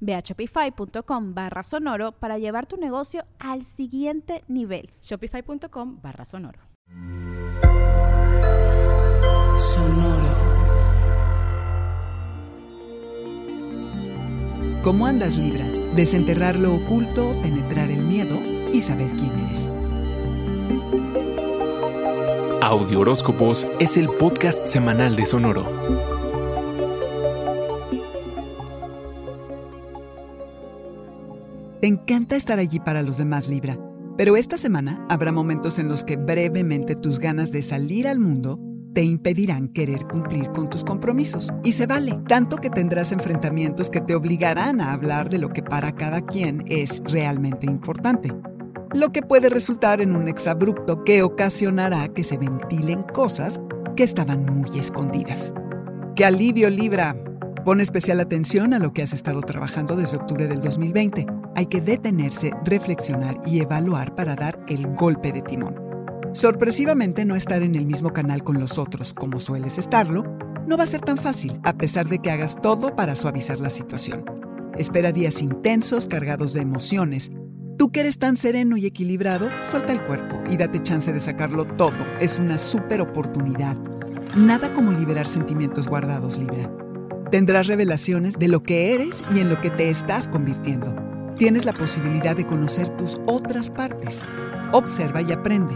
Ve a shopify.com barra sonoro para llevar tu negocio al siguiente nivel. Shopify.com barra sonoro. Sonoro. ¿Cómo andas, Libra? Desenterrar lo oculto, penetrar el miedo y saber quién eres. Audio Horóscopos es el podcast semanal de Sonoro. Encanta estar allí para los demás, Libra, pero esta semana habrá momentos en los que brevemente tus ganas de salir al mundo te impedirán querer cumplir con tus compromisos. Y se vale, tanto que tendrás enfrentamientos que te obligarán a hablar de lo que para cada quien es realmente importante. Lo que puede resultar en un exabrupto que ocasionará que se ventilen cosas que estaban muy escondidas. ¡Qué alivio, Libra! Pon especial atención a lo que has estado trabajando desde octubre del 2020 hay que detenerse, reflexionar y evaluar para dar el golpe de timón. Sorpresivamente no estar en el mismo canal con los otros como sueles estarlo, no va a ser tan fácil a pesar de que hagas todo para suavizar la situación. Espera días intensos cargados de emociones. Tú que eres tan sereno y equilibrado, suelta el cuerpo y date chance de sacarlo todo. Es una súper oportunidad. Nada como liberar sentimientos guardados, Libra. Tendrás revelaciones de lo que eres y en lo que te estás convirtiendo tienes la posibilidad de conocer tus otras partes. Observa y aprende.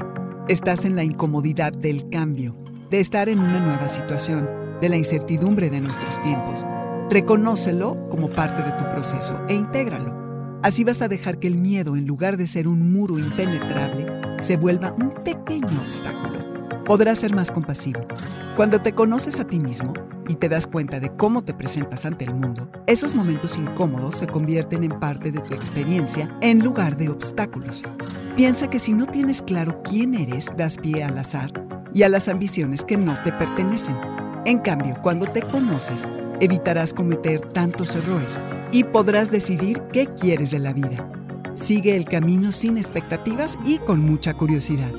Estás en la incomodidad del cambio, de estar en una nueva situación, de la incertidumbre de nuestros tiempos. Reconócelo como parte de tu proceso e intégralo. Así vas a dejar que el miedo, en lugar de ser un muro impenetrable, se vuelva un pequeño obstáculo podrás ser más compasivo. Cuando te conoces a ti mismo y te das cuenta de cómo te presentas ante el mundo, esos momentos incómodos se convierten en parte de tu experiencia en lugar de obstáculos. Piensa que si no tienes claro quién eres, das pie al azar y a las ambiciones que no te pertenecen. En cambio, cuando te conoces, evitarás cometer tantos errores y podrás decidir qué quieres de la vida. Sigue el camino sin expectativas y con mucha curiosidad.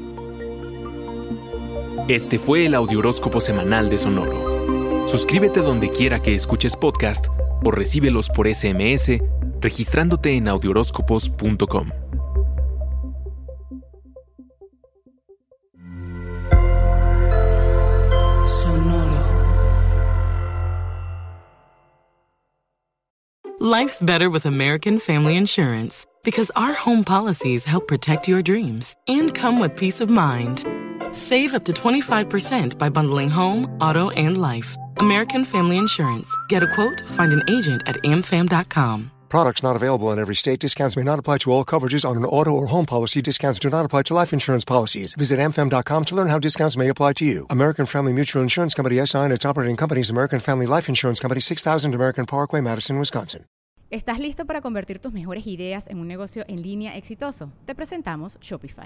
Este fue el Audioróscopo Semanal de Sonoro. Suscríbete donde quiera que escuches podcast o recíbelos por SMS registrándote en audioróscopos.com. Sonoro. Life's better with American Family Insurance because our home policies help protect your dreams and come with peace of mind. Save up to 25% by bundling home, auto, and life. American Family Insurance. Get a quote, find an agent at amfam.com. Products not available in every state. Discounts may not apply to all coverages on an auto or home policy. Discounts do not apply to life insurance policies. Visit amfam.com to learn how discounts may apply to you. American Family Mutual Insurance Company SI and its operating companies American Family Life Insurance Company 6000 American Parkway, Madison, Wisconsin. ¿Estás listo para convertir tus mejores ideas en un negocio en línea exitoso? Te presentamos Shopify.